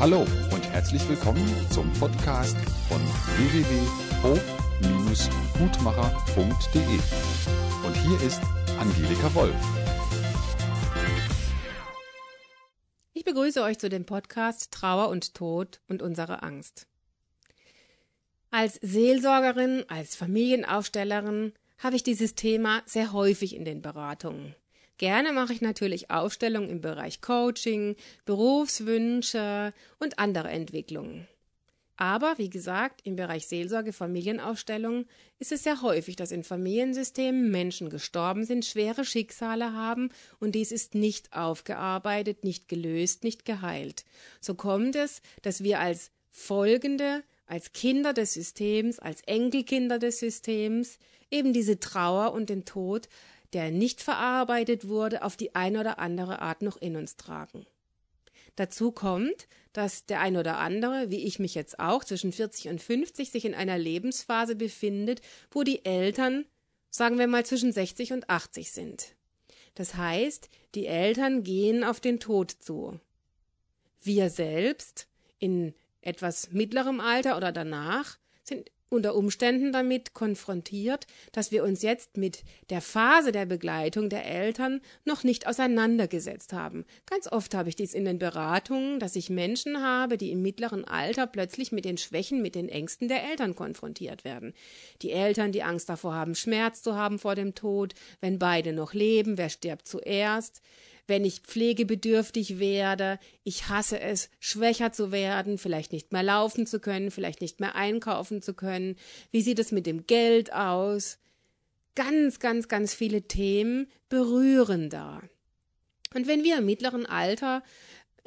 Hallo und herzlich willkommen zum Podcast von www.hof-gutmacher.de. Und hier ist Angelika Wolf. Ich begrüße euch zu dem Podcast Trauer und Tod und unsere Angst. Als Seelsorgerin, als Familienaufstellerin habe ich dieses Thema sehr häufig in den Beratungen. Gerne mache ich natürlich Aufstellungen im Bereich Coaching, Berufswünsche und andere Entwicklungen. Aber wie gesagt, im Bereich Seelsorge, Familienaufstellungen ist es sehr häufig, dass in Familiensystemen Menschen gestorben sind, schwere Schicksale haben und dies ist nicht aufgearbeitet, nicht gelöst, nicht geheilt. So kommt es, dass wir als Folgende, als Kinder des Systems, als Enkelkinder des Systems eben diese Trauer und den Tod der nicht verarbeitet wurde, auf die eine oder andere Art noch in uns tragen. Dazu kommt, dass der ein oder andere, wie ich mich jetzt auch, zwischen 40 und 50 sich in einer Lebensphase befindet, wo die Eltern, sagen wir mal, zwischen 60 und 80 sind. Das heißt, die Eltern gehen auf den Tod zu. Wir selbst, in etwas mittlerem Alter oder danach, sind unter Umständen damit konfrontiert, dass wir uns jetzt mit der Phase der Begleitung der Eltern noch nicht auseinandergesetzt haben. Ganz oft habe ich dies in den Beratungen, dass ich Menschen habe, die im mittleren Alter plötzlich mit den Schwächen, mit den Ängsten der Eltern konfrontiert werden. Die Eltern, die Angst davor haben, Schmerz zu haben vor dem Tod, wenn beide noch leben, wer stirbt zuerst, wenn ich pflegebedürftig werde, ich hasse es, schwächer zu werden, vielleicht nicht mehr laufen zu können, vielleicht nicht mehr einkaufen zu können. Wie sieht es mit dem Geld aus? Ganz, ganz, ganz viele Themen berühren da. Und wenn wir im mittleren Alter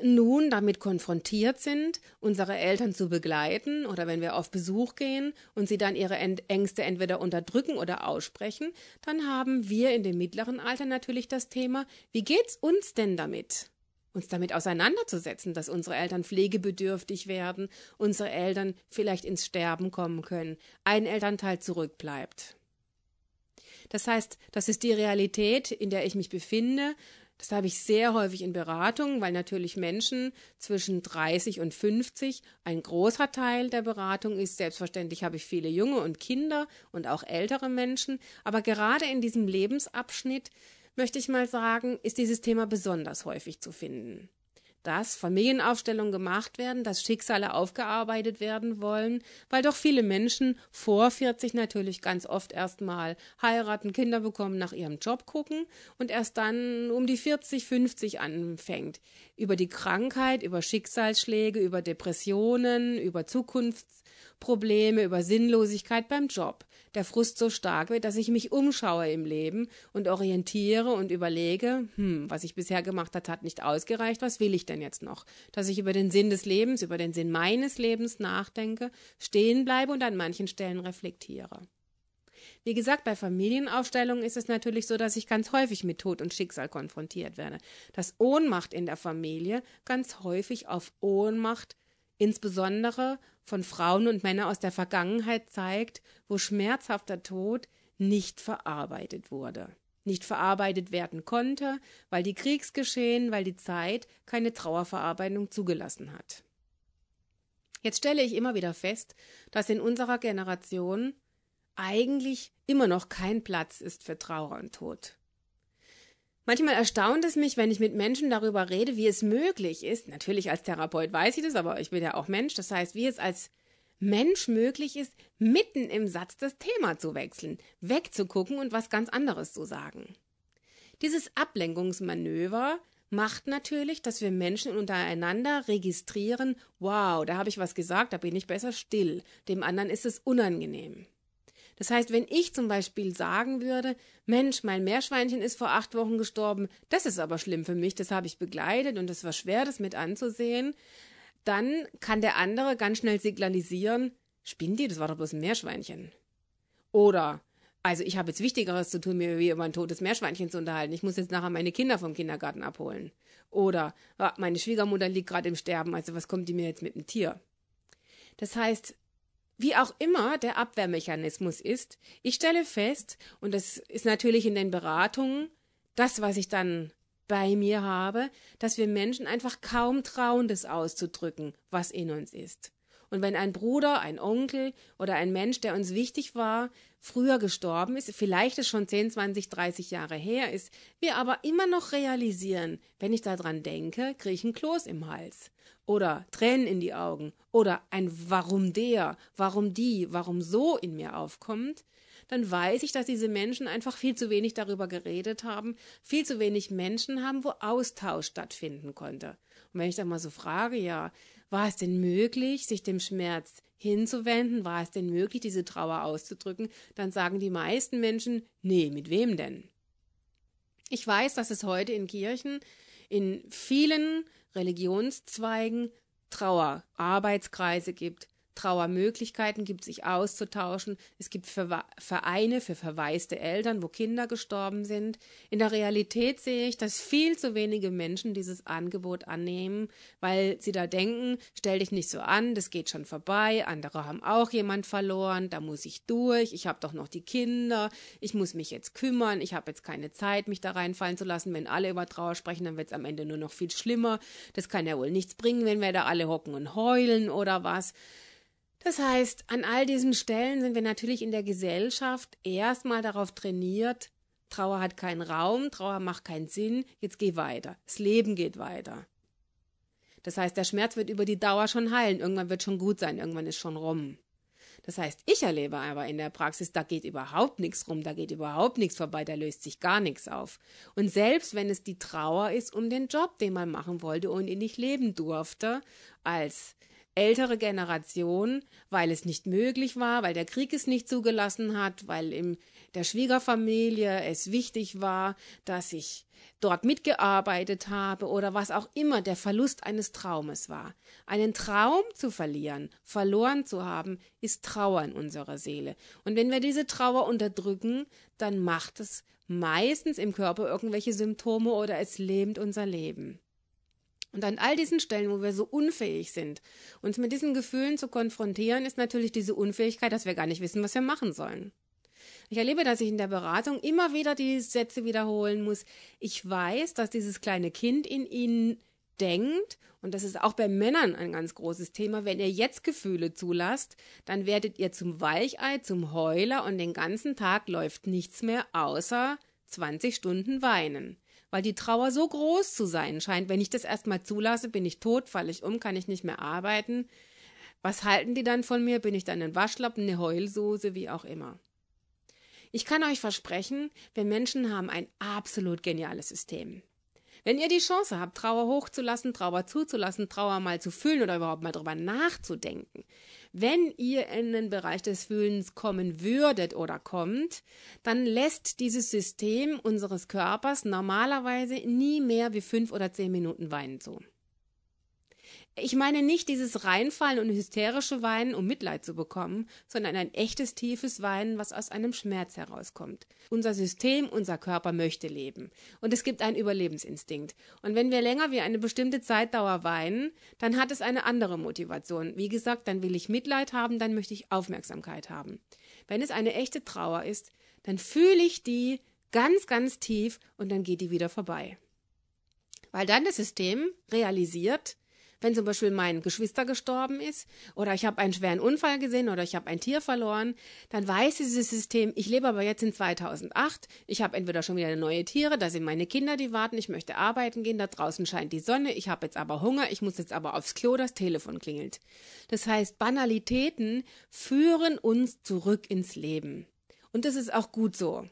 nun damit konfrontiert sind, unsere Eltern zu begleiten oder wenn wir auf Besuch gehen und sie dann ihre Ängste entweder unterdrücken oder aussprechen, dann haben wir in dem mittleren Alter natürlich das Thema, wie geht's uns denn damit? Uns damit auseinanderzusetzen, dass unsere Eltern pflegebedürftig werden, unsere Eltern vielleicht ins Sterben kommen können, ein Elternteil zurückbleibt. Das heißt, das ist die Realität, in der ich mich befinde, das habe ich sehr häufig in Beratungen, weil natürlich Menschen zwischen 30 und 50 ein großer Teil der Beratung ist. Selbstverständlich habe ich viele junge und Kinder und auch ältere Menschen. Aber gerade in diesem Lebensabschnitt, möchte ich mal sagen, ist dieses Thema besonders häufig zu finden dass Familienaufstellungen gemacht werden, dass Schicksale aufgearbeitet werden wollen, weil doch viele Menschen vor 40 natürlich ganz oft erstmal heiraten, Kinder bekommen, nach ihrem Job gucken und erst dann um die 40, 50 anfängt. Über die Krankheit, über Schicksalsschläge, über Depressionen, über Zukunftsprobleme, über Sinnlosigkeit beim Job der Frust so stark wird, dass ich mich umschaue im Leben und orientiere und überlege, hm, was ich bisher gemacht habe, hat nicht ausgereicht, was will ich denn jetzt noch? Dass ich über den Sinn des Lebens, über den Sinn meines Lebens nachdenke, stehen bleibe und an manchen Stellen reflektiere. Wie gesagt, bei Familienaufstellungen ist es natürlich so, dass ich ganz häufig mit Tod und Schicksal konfrontiert werde. Dass Ohnmacht in der Familie ganz häufig auf Ohnmacht insbesondere von Frauen und Männern aus der Vergangenheit zeigt, wo schmerzhafter Tod nicht verarbeitet wurde, nicht verarbeitet werden konnte, weil die Kriegsgeschehen, weil die Zeit keine Trauerverarbeitung zugelassen hat. Jetzt stelle ich immer wieder fest, dass in unserer Generation eigentlich immer noch kein Platz ist für Trauer und Tod. Manchmal erstaunt es mich, wenn ich mit Menschen darüber rede, wie es möglich ist. Natürlich als Therapeut weiß ich das, aber ich bin ja auch Mensch. Das heißt, wie es als Mensch möglich ist, mitten im Satz das Thema zu wechseln, wegzugucken und was ganz anderes zu sagen. Dieses Ablenkungsmanöver macht natürlich, dass wir Menschen untereinander registrieren, wow, da habe ich was gesagt, da bin ich besser still, dem anderen ist es unangenehm. Das heißt, wenn ich zum Beispiel sagen würde, Mensch, mein Meerschweinchen ist vor acht Wochen gestorben, das ist aber schlimm für mich, das habe ich begleitet und es war schwer, das mit anzusehen, dann kann der andere ganz schnell signalisieren, spinnt die, das war doch bloß ein Meerschweinchen. Oder, also ich habe jetzt Wichtigeres zu tun, mir über ein totes Meerschweinchen zu unterhalten. Ich muss jetzt nachher meine Kinder vom Kindergarten abholen. Oder ah, meine Schwiegermutter liegt gerade im Sterben, also was kommt die mir jetzt mit dem Tier? Das heißt, wie auch immer der Abwehrmechanismus ist, ich stelle fest, und das ist natürlich in den Beratungen das, was ich dann bei mir habe, dass wir Menschen einfach kaum trauen, das auszudrücken, was in uns ist. Und wenn ein Bruder, ein Onkel oder ein Mensch, der uns wichtig war, früher gestorben ist, vielleicht ist schon 10, 20, 30 Jahre her ist, wir aber immer noch realisieren, wenn ich daran denke, kriege ich ein Kloß im Hals oder Tränen in die Augen oder ein Warum der, warum die, warum so in mir aufkommt, dann weiß ich, dass diese Menschen einfach viel zu wenig darüber geredet haben, viel zu wenig Menschen haben, wo Austausch stattfinden konnte. Und wenn ich dann mal so frage, ja, war es denn möglich, sich dem Schmerz hinzuwenden? War es denn möglich, diese Trauer auszudrücken? Dann sagen die meisten Menschen, nee, mit wem denn? Ich weiß, dass es heute in Kirchen in vielen Religionszweigen Trauerarbeitskreise gibt, Trauermöglichkeiten gibt, sich auszutauschen. Es gibt Vereine für verwaiste Eltern, wo Kinder gestorben sind. In der Realität sehe ich, dass viel zu wenige Menschen dieses Angebot annehmen, weil sie da denken, stell dich nicht so an, das geht schon vorbei, andere haben auch jemand verloren, da muss ich durch, ich habe doch noch die Kinder, ich muss mich jetzt kümmern, ich habe jetzt keine Zeit, mich da reinfallen zu lassen. Wenn alle über Trauer sprechen, dann wird es am Ende nur noch viel schlimmer. Das kann ja wohl nichts bringen, wenn wir da alle hocken und heulen oder was. Das heißt, an all diesen Stellen sind wir natürlich in der Gesellschaft erstmal darauf trainiert, Trauer hat keinen Raum, Trauer macht keinen Sinn, jetzt geh weiter. Das Leben geht weiter. Das heißt, der Schmerz wird über die Dauer schon heilen, irgendwann wird schon gut sein, irgendwann ist schon rum. Das heißt, ich erlebe aber in der Praxis, da geht überhaupt nichts rum, da geht überhaupt nichts vorbei, da löst sich gar nichts auf. Und selbst wenn es die Trauer ist um den Job, den man machen wollte und ihn nicht leben durfte, als ältere Generation, weil es nicht möglich war, weil der Krieg es nicht zugelassen hat, weil in der Schwiegerfamilie es wichtig war, dass ich dort mitgearbeitet habe oder was auch immer der Verlust eines Traumes war. Einen Traum zu verlieren, verloren zu haben, ist Trauer in unserer Seele. Und wenn wir diese Trauer unterdrücken, dann macht es meistens im Körper irgendwelche Symptome oder es lähmt unser Leben. Und an all diesen Stellen, wo wir so unfähig sind, uns mit diesen Gefühlen zu konfrontieren, ist natürlich diese Unfähigkeit, dass wir gar nicht wissen, was wir machen sollen. Ich erlebe, dass ich in der Beratung immer wieder die Sätze wiederholen muss. Ich weiß, dass dieses kleine Kind in Ihnen denkt, und das ist auch bei Männern ein ganz großes Thema, wenn ihr jetzt Gefühle zulasst, dann werdet ihr zum Weichei, zum Heuler und den ganzen Tag läuft nichts mehr außer 20 Stunden weinen weil die Trauer so groß zu sein scheint. Wenn ich das erstmal zulasse, bin ich tot, falle ich um, kann ich nicht mehr arbeiten. Was halten die dann von mir? Bin ich dann ein Waschlappen, eine Heulsoße, wie auch immer. Ich kann euch versprechen, wir Menschen haben ein absolut geniales System. Wenn ihr die Chance habt, Trauer hochzulassen, Trauer zuzulassen, Trauer mal zu fühlen oder überhaupt mal drüber nachzudenken, wenn ihr in den Bereich des Fühlens kommen würdet oder kommt, dann lässt dieses System unseres Körpers normalerweise nie mehr wie fünf oder zehn Minuten weinen zu. Ich meine nicht dieses Reinfallen und hysterische Weinen, um Mitleid zu bekommen, sondern ein echtes tiefes Weinen, was aus einem Schmerz herauskommt. Unser System, unser Körper möchte leben. Und es gibt einen Überlebensinstinkt. Und wenn wir länger wie eine bestimmte Zeitdauer weinen, dann hat es eine andere Motivation. Wie gesagt, dann will ich Mitleid haben, dann möchte ich Aufmerksamkeit haben. Wenn es eine echte Trauer ist, dann fühle ich die ganz, ganz tief und dann geht die wieder vorbei. Weil dann das System realisiert, wenn zum Beispiel mein Geschwister gestorben ist oder ich habe einen schweren Unfall gesehen oder ich habe ein Tier verloren, dann weiß dieses System, ich lebe aber jetzt in 2008, ich habe entweder schon wieder neue Tiere, da sind meine Kinder, die warten, ich möchte arbeiten gehen, da draußen scheint die Sonne, ich habe jetzt aber Hunger, ich muss jetzt aber aufs Klo, das Telefon klingelt. Das heißt, Banalitäten führen uns zurück ins Leben. Und das ist auch gut so.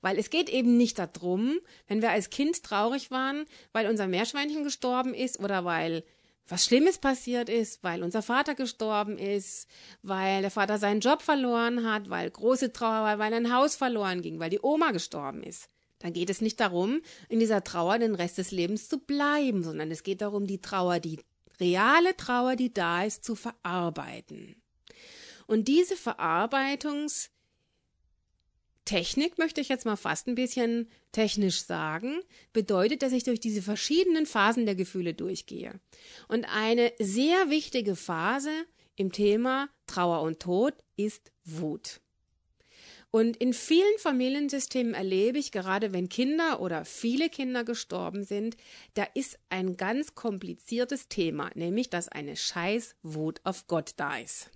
Weil es geht eben nicht darum, wenn wir als Kind traurig waren, weil unser Meerschweinchen gestorben ist oder weil was Schlimmes passiert ist, weil unser Vater gestorben ist, weil der Vater seinen Job verloren hat, weil große Trauer war, weil ein Haus verloren ging, weil die Oma gestorben ist. Dann geht es nicht darum, in dieser Trauer den Rest des Lebens zu bleiben, sondern es geht darum, die Trauer, die reale Trauer, die da ist, zu verarbeiten. Und diese Verarbeitungs- Technik möchte ich jetzt mal fast ein bisschen technisch sagen, bedeutet, dass ich durch diese verschiedenen Phasen der Gefühle durchgehe. Und eine sehr wichtige Phase im Thema Trauer und Tod ist Wut. Und in vielen Familiensystemen erlebe ich, gerade wenn Kinder oder viele Kinder gestorben sind, da ist ein ganz kompliziertes Thema, nämlich dass eine Scheißwut auf Gott da ist.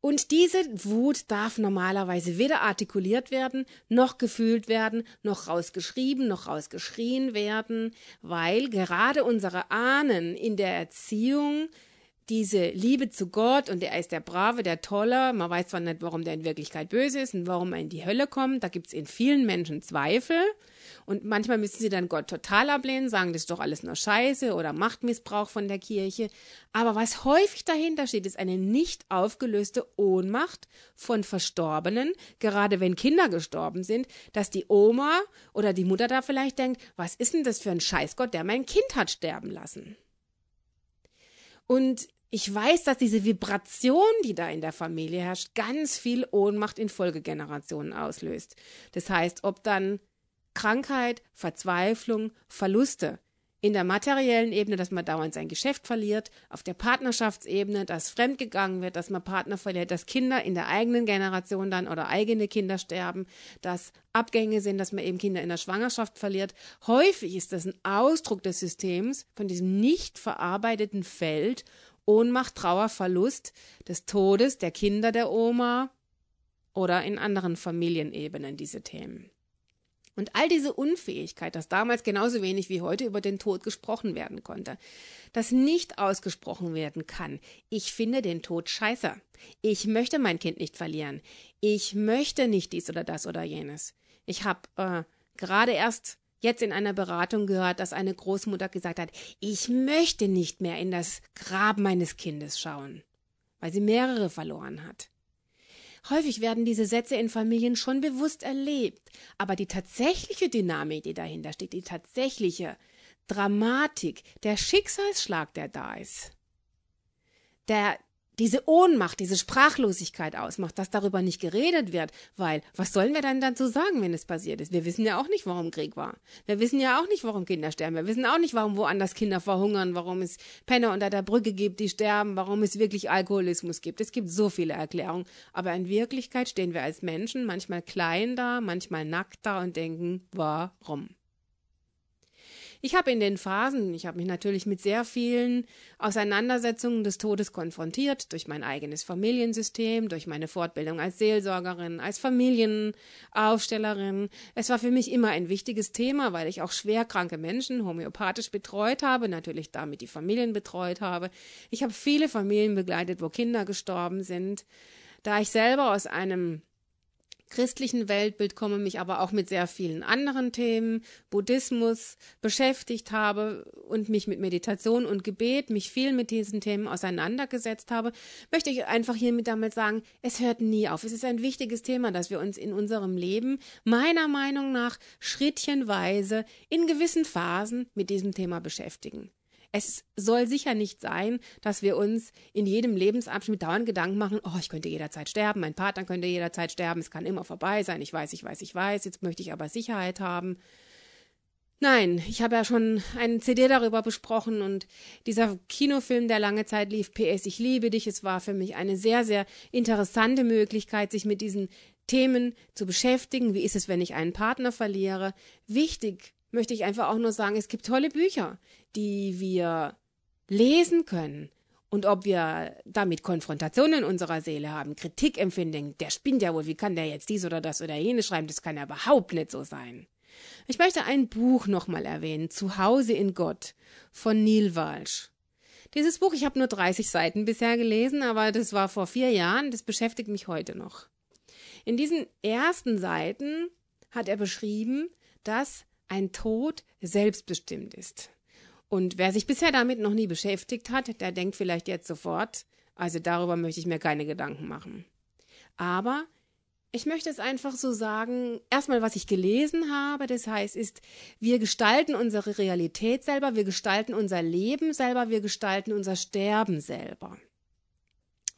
Und diese Wut darf normalerweise weder artikuliert werden, noch gefühlt werden, noch rausgeschrieben, noch rausgeschrien werden, weil gerade unsere Ahnen in der Erziehung diese Liebe zu Gott und er ist der Brave, der Tolle. Man weiß zwar nicht, warum der in Wirklichkeit böse ist und warum er in die Hölle kommt. Da gibt es in vielen Menschen Zweifel. Und manchmal müssen sie dann Gott total ablehnen, sagen, das ist doch alles nur Scheiße oder Machtmissbrauch von der Kirche. Aber was häufig dahinter steht, ist eine nicht aufgelöste Ohnmacht von Verstorbenen, gerade wenn Kinder gestorben sind, dass die Oma oder die Mutter da vielleicht denkt, was ist denn das für ein Scheißgott, der mein Kind hat sterben lassen? Und ich weiß, dass diese Vibration, die da in der Familie herrscht, ganz viel Ohnmacht in Folgegenerationen auslöst. Das heißt, ob dann Krankheit, Verzweiflung, Verluste in der materiellen Ebene, dass man dauernd sein Geschäft verliert, auf der Partnerschaftsebene, dass fremdgegangen wird, dass man Partner verliert, dass Kinder in der eigenen Generation dann oder eigene Kinder sterben, dass Abgänge sind, dass man eben Kinder in der Schwangerschaft verliert. Häufig ist das ein Ausdruck des Systems von diesem nicht verarbeiteten Feld Ohnmacht, Trauer, Verlust des Todes der Kinder der Oma oder in anderen Familienebenen diese Themen. Und all diese Unfähigkeit, dass damals genauso wenig wie heute über den Tod gesprochen werden konnte, dass nicht ausgesprochen werden kann, ich finde den Tod scheiße, ich möchte mein Kind nicht verlieren, ich möchte nicht dies oder das oder jenes. Ich habe äh, gerade erst jetzt in einer Beratung gehört, dass eine Großmutter gesagt hat, ich möchte nicht mehr in das Grab meines Kindes schauen, weil sie mehrere verloren hat. Häufig werden diese Sätze in Familien schon bewusst erlebt, aber die tatsächliche Dynamik, die dahinter steht, die tatsächliche Dramatik, der Schicksalsschlag, der da ist, der, diese Ohnmacht, diese Sprachlosigkeit ausmacht, dass darüber nicht geredet wird, weil was sollen wir dann dazu sagen, wenn es passiert ist? Wir wissen ja auch nicht, warum Krieg war. Wir wissen ja auch nicht, warum Kinder sterben. Wir wissen auch nicht, warum woanders Kinder verhungern, warum es Penner unter der Brücke gibt, die sterben, warum es wirklich Alkoholismus gibt. Es gibt so viele Erklärungen, aber in Wirklichkeit stehen wir als Menschen manchmal klein da, manchmal nackt da und denken, warum? Ich habe in den Phasen, ich habe mich natürlich mit sehr vielen Auseinandersetzungen des Todes konfrontiert, durch mein eigenes Familiensystem, durch meine Fortbildung als Seelsorgerin, als Familienaufstellerin. Es war für mich immer ein wichtiges Thema, weil ich auch schwerkranke Menschen homöopathisch betreut habe, natürlich damit die Familien betreut habe. Ich habe viele Familien begleitet, wo Kinder gestorben sind. Da ich selber aus einem christlichen Weltbild komme, mich aber auch mit sehr vielen anderen Themen, Buddhismus beschäftigt habe und mich mit Meditation und Gebet, mich viel mit diesen Themen auseinandergesetzt habe, möchte ich einfach hiermit damit sagen, es hört nie auf. Es ist ein wichtiges Thema, dass wir uns in unserem Leben meiner Meinung nach schrittchenweise in gewissen Phasen mit diesem Thema beschäftigen. Es soll sicher nicht sein, dass wir uns in jedem Lebensabschnitt dauernd Gedanken machen, oh, ich könnte jederzeit sterben, mein Partner könnte jederzeit sterben, es kann immer vorbei sein, ich weiß, ich weiß, ich weiß, jetzt möchte ich aber Sicherheit haben. Nein, ich habe ja schon einen CD darüber besprochen und dieser Kinofilm, der lange Zeit lief, PS, ich liebe dich, es war für mich eine sehr, sehr interessante Möglichkeit, sich mit diesen Themen zu beschäftigen. Wie ist es, wenn ich einen Partner verliere? Wichtig möchte ich einfach auch nur sagen, es gibt tolle Bücher, die wir lesen können. Und ob wir damit Konfrontationen in unserer Seele haben, Kritik empfinden, der spinnt ja wohl, wie kann der jetzt dies oder das oder jenes schreiben, das kann ja überhaupt nicht so sein. Ich möchte ein Buch nochmal erwähnen, Zuhause in Gott von Neil Walsh. Dieses Buch, ich habe nur 30 Seiten bisher gelesen, aber das war vor vier Jahren, das beschäftigt mich heute noch. In diesen ersten Seiten hat er beschrieben, dass ein Tod selbstbestimmt ist. Und wer sich bisher damit noch nie beschäftigt hat, der denkt vielleicht jetzt sofort, also darüber möchte ich mir keine Gedanken machen. Aber ich möchte es einfach so sagen, erstmal, was ich gelesen habe, das heißt, ist, wir gestalten unsere Realität selber, wir gestalten unser Leben selber, wir gestalten unser Sterben selber.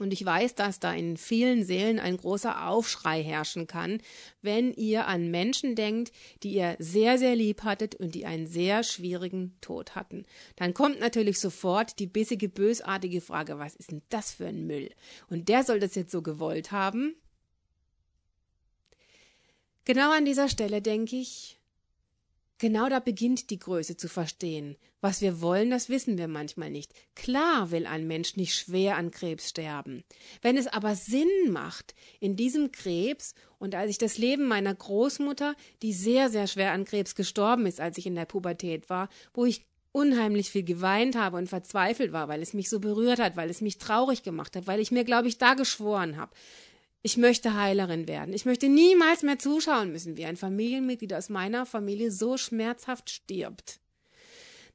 Und ich weiß, dass da in vielen Seelen ein großer Aufschrei herrschen kann, wenn ihr an Menschen denkt, die ihr sehr, sehr lieb hattet und die einen sehr schwierigen Tod hatten. Dann kommt natürlich sofort die bissige, bösartige Frage, was ist denn das für ein Müll? Und der soll das jetzt so gewollt haben? Genau an dieser Stelle denke ich, Genau da beginnt die Größe zu verstehen. Was wir wollen, das wissen wir manchmal nicht. Klar will ein Mensch nicht schwer an Krebs sterben. Wenn es aber Sinn macht, in diesem Krebs, und als ich das Leben meiner Großmutter, die sehr, sehr schwer an Krebs gestorben ist, als ich in der Pubertät war, wo ich unheimlich viel geweint habe und verzweifelt war, weil es mich so berührt hat, weil es mich traurig gemacht hat, weil ich mir, glaube ich, da geschworen habe, ich möchte Heilerin werden. Ich möchte niemals mehr zuschauen müssen, wie ein Familienmitglied aus meiner Familie so schmerzhaft stirbt.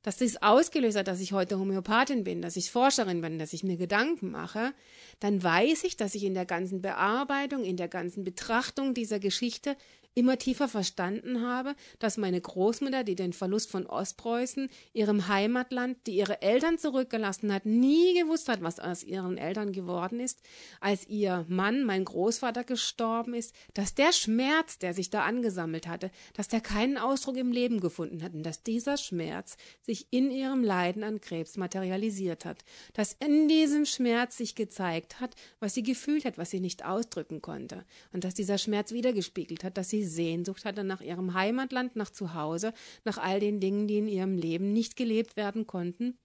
Dass dies ausgelöst hat, dass ich heute Homöopathin bin, dass ich Forscherin bin, dass ich mir Gedanken mache, dann weiß ich, dass ich in der ganzen Bearbeitung, in der ganzen Betrachtung dieser Geschichte immer tiefer verstanden habe, dass meine Großmutter, die den Verlust von Ostpreußen, ihrem Heimatland, die ihre Eltern zurückgelassen hat, nie gewusst hat, was aus ihren Eltern geworden ist, als ihr Mann, mein Großvater, gestorben ist, dass der Schmerz, der sich da angesammelt hatte, dass der keinen Ausdruck im Leben gefunden hat und dass dieser Schmerz sich in ihrem Leiden an Krebs materialisiert hat, dass in diesem Schmerz sich gezeigt hat, was sie gefühlt hat, was sie nicht ausdrücken konnte. Und dass dieser Schmerz wiedergespiegelt hat, dass sie Sehnsucht hatte nach ihrem Heimatland, nach Zuhause, nach all den Dingen, die in ihrem Leben nicht gelebt werden konnten,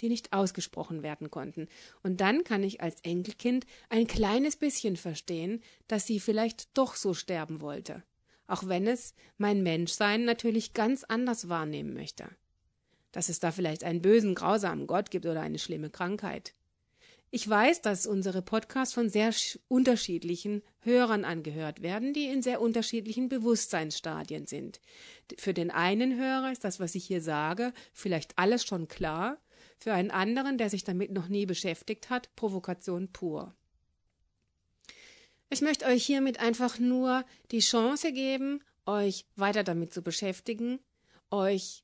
die nicht ausgesprochen werden konnten. Und dann kann ich als Enkelkind ein kleines bisschen verstehen, dass sie vielleicht doch so sterben wollte, auch wenn es mein Menschsein natürlich ganz anders wahrnehmen möchte. Dass es da vielleicht einen bösen, grausamen Gott gibt oder eine schlimme Krankheit. Ich weiß, dass unsere Podcasts von sehr unterschiedlichen Hörern angehört werden, die in sehr unterschiedlichen Bewusstseinsstadien sind. Für den einen Hörer ist das, was ich hier sage, vielleicht alles schon klar, für einen anderen, der sich damit noch nie beschäftigt hat, Provokation pur. Ich möchte euch hiermit einfach nur die Chance geben, euch weiter damit zu beschäftigen, euch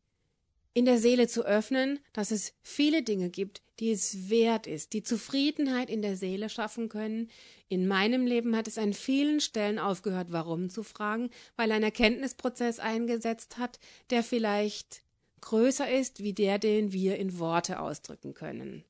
in der Seele zu öffnen, dass es viele Dinge gibt, die es wert ist, die Zufriedenheit in der Seele schaffen können. In meinem Leben hat es an vielen Stellen aufgehört, warum zu fragen, weil ein Erkenntnisprozess eingesetzt hat, der vielleicht größer ist wie der, den wir in Worte ausdrücken können.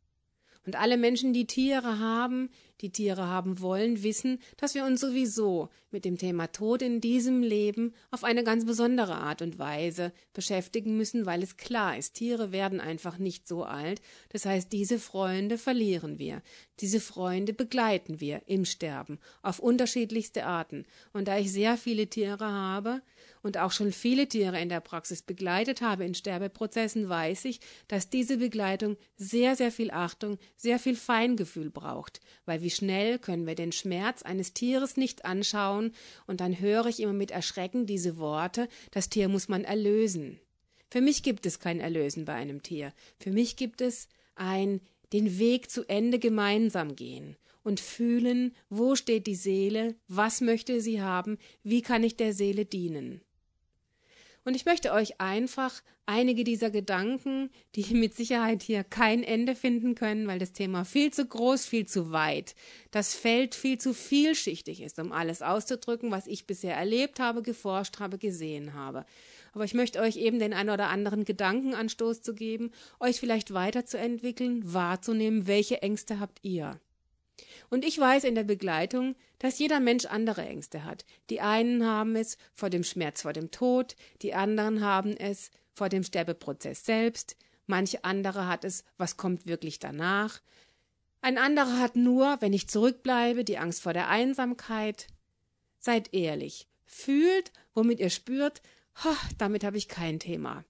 Und alle Menschen, die Tiere haben, die Tiere haben wollen, wissen, dass wir uns sowieso mit dem Thema Tod in diesem Leben auf eine ganz besondere Art und Weise beschäftigen müssen, weil es klar ist, Tiere werden einfach nicht so alt. Das heißt, diese Freunde verlieren wir. Diese Freunde begleiten wir im Sterben auf unterschiedlichste Arten. Und da ich sehr viele Tiere habe, und auch schon viele Tiere in der Praxis begleitet habe in Sterbeprozessen, weiß ich, dass diese Begleitung sehr, sehr viel Achtung, sehr viel Feingefühl braucht, weil wie schnell können wir den Schmerz eines Tieres nicht anschauen, und dann höre ich immer mit Erschrecken diese Worte, das Tier muss man erlösen. Für mich gibt es kein Erlösen bei einem Tier. Für mich gibt es ein den Weg zu Ende gemeinsam gehen und fühlen, wo steht die Seele, was möchte sie haben, wie kann ich der Seele dienen. Und ich möchte euch einfach einige dieser Gedanken, die mit Sicherheit hier kein Ende finden können, weil das Thema viel zu groß, viel zu weit, das Feld viel zu vielschichtig ist, um alles auszudrücken, was ich bisher erlebt habe, geforscht habe, gesehen habe. Aber ich möchte euch eben den ein oder anderen Gedankenanstoß zu geben, euch vielleicht weiterzuentwickeln, wahrzunehmen, welche Ängste habt ihr. Und ich weiß in der Begleitung, dass jeder Mensch andere Ängste hat. Die einen haben es vor dem Schmerz vor dem Tod, die anderen haben es vor dem Sterbeprozess selbst, manche andere hat es, was kommt wirklich danach. Ein anderer hat nur, wenn ich zurückbleibe, die Angst vor der Einsamkeit. Seid ehrlich, fühlt, womit ihr spürt, damit habe ich kein Thema.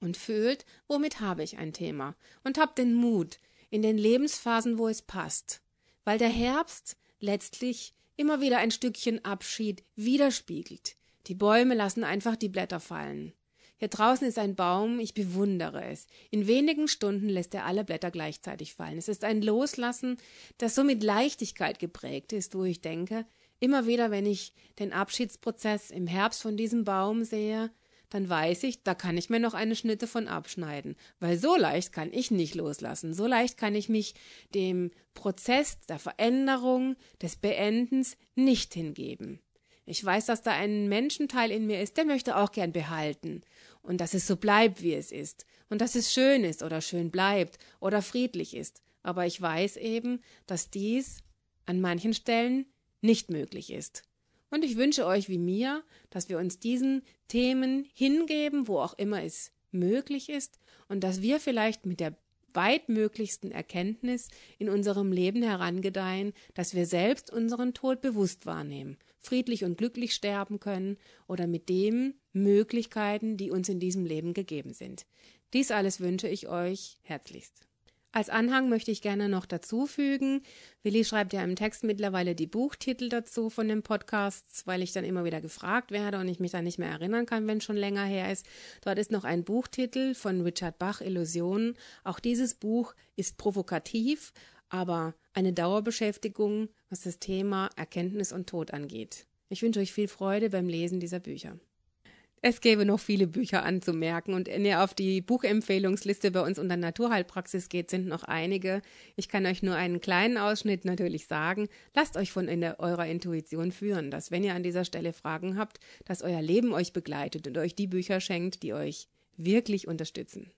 Und fühlt, womit habe ich ein Thema. Und habt den Mut, in den Lebensphasen, wo es passt weil der Herbst letztlich immer wieder ein Stückchen Abschied widerspiegelt. Die Bäume lassen einfach die Blätter fallen. Hier draußen ist ein Baum, ich bewundere es. In wenigen Stunden lässt er alle Blätter gleichzeitig fallen. Es ist ein Loslassen, das so mit Leichtigkeit geprägt ist, wo ich denke, immer wieder, wenn ich den Abschiedsprozess im Herbst von diesem Baum sehe, dann weiß ich, da kann ich mir noch eine Schnitte von abschneiden, weil so leicht kann ich nicht loslassen, so leicht kann ich mich dem Prozess der Veränderung, des Beendens nicht hingeben. Ich weiß, dass da ein Menschenteil in mir ist, der möchte auch gern behalten und dass es so bleibt, wie es ist und dass es schön ist oder schön bleibt oder friedlich ist. Aber ich weiß eben, dass dies an manchen Stellen nicht möglich ist. Und ich wünsche euch wie mir, dass wir uns diesen Themen hingeben, wo auch immer es möglich ist, und dass wir vielleicht mit der weitmöglichsten Erkenntnis in unserem Leben herangedeihen, dass wir selbst unseren Tod bewusst wahrnehmen, friedlich und glücklich sterben können oder mit dem Möglichkeiten, die uns in diesem Leben gegeben sind. Dies alles wünsche ich euch herzlichst. Als Anhang möchte ich gerne noch dazu fügen, Willi schreibt ja im Text mittlerweile die Buchtitel dazu von den Podcasts, weil ich dann immer wieder gefragt werde und ich mich dann nicht mehr erinnern kann, wenn schon länger her ist. Dort ist noch ein Buchtitel von Richard Bach, Illusionen. Auch dieses Buch ist provokativ, aber eine Dauerbeschäftigung, was das Thema Erkenntnis und Tod angeht. Ich wünsche euch viel Freude beim Lesen dieser Bücher. Es gäbe noch viele Bücher anzumerken und wenn ihr auf die Buchempfehlungsliste bei uns unter Naturheilpraxis geht, sind noch einige. Ich kann euch nur einen kleinen Ausschnitt natürlich sagen. Lasst euch von in der, eurer Intuition führen, dass wenn ihr an dieser Stelle Fragen habt, dass euer Leben euch begleitet und euch die Bücher schenkt, die euch wirklich unterstützen.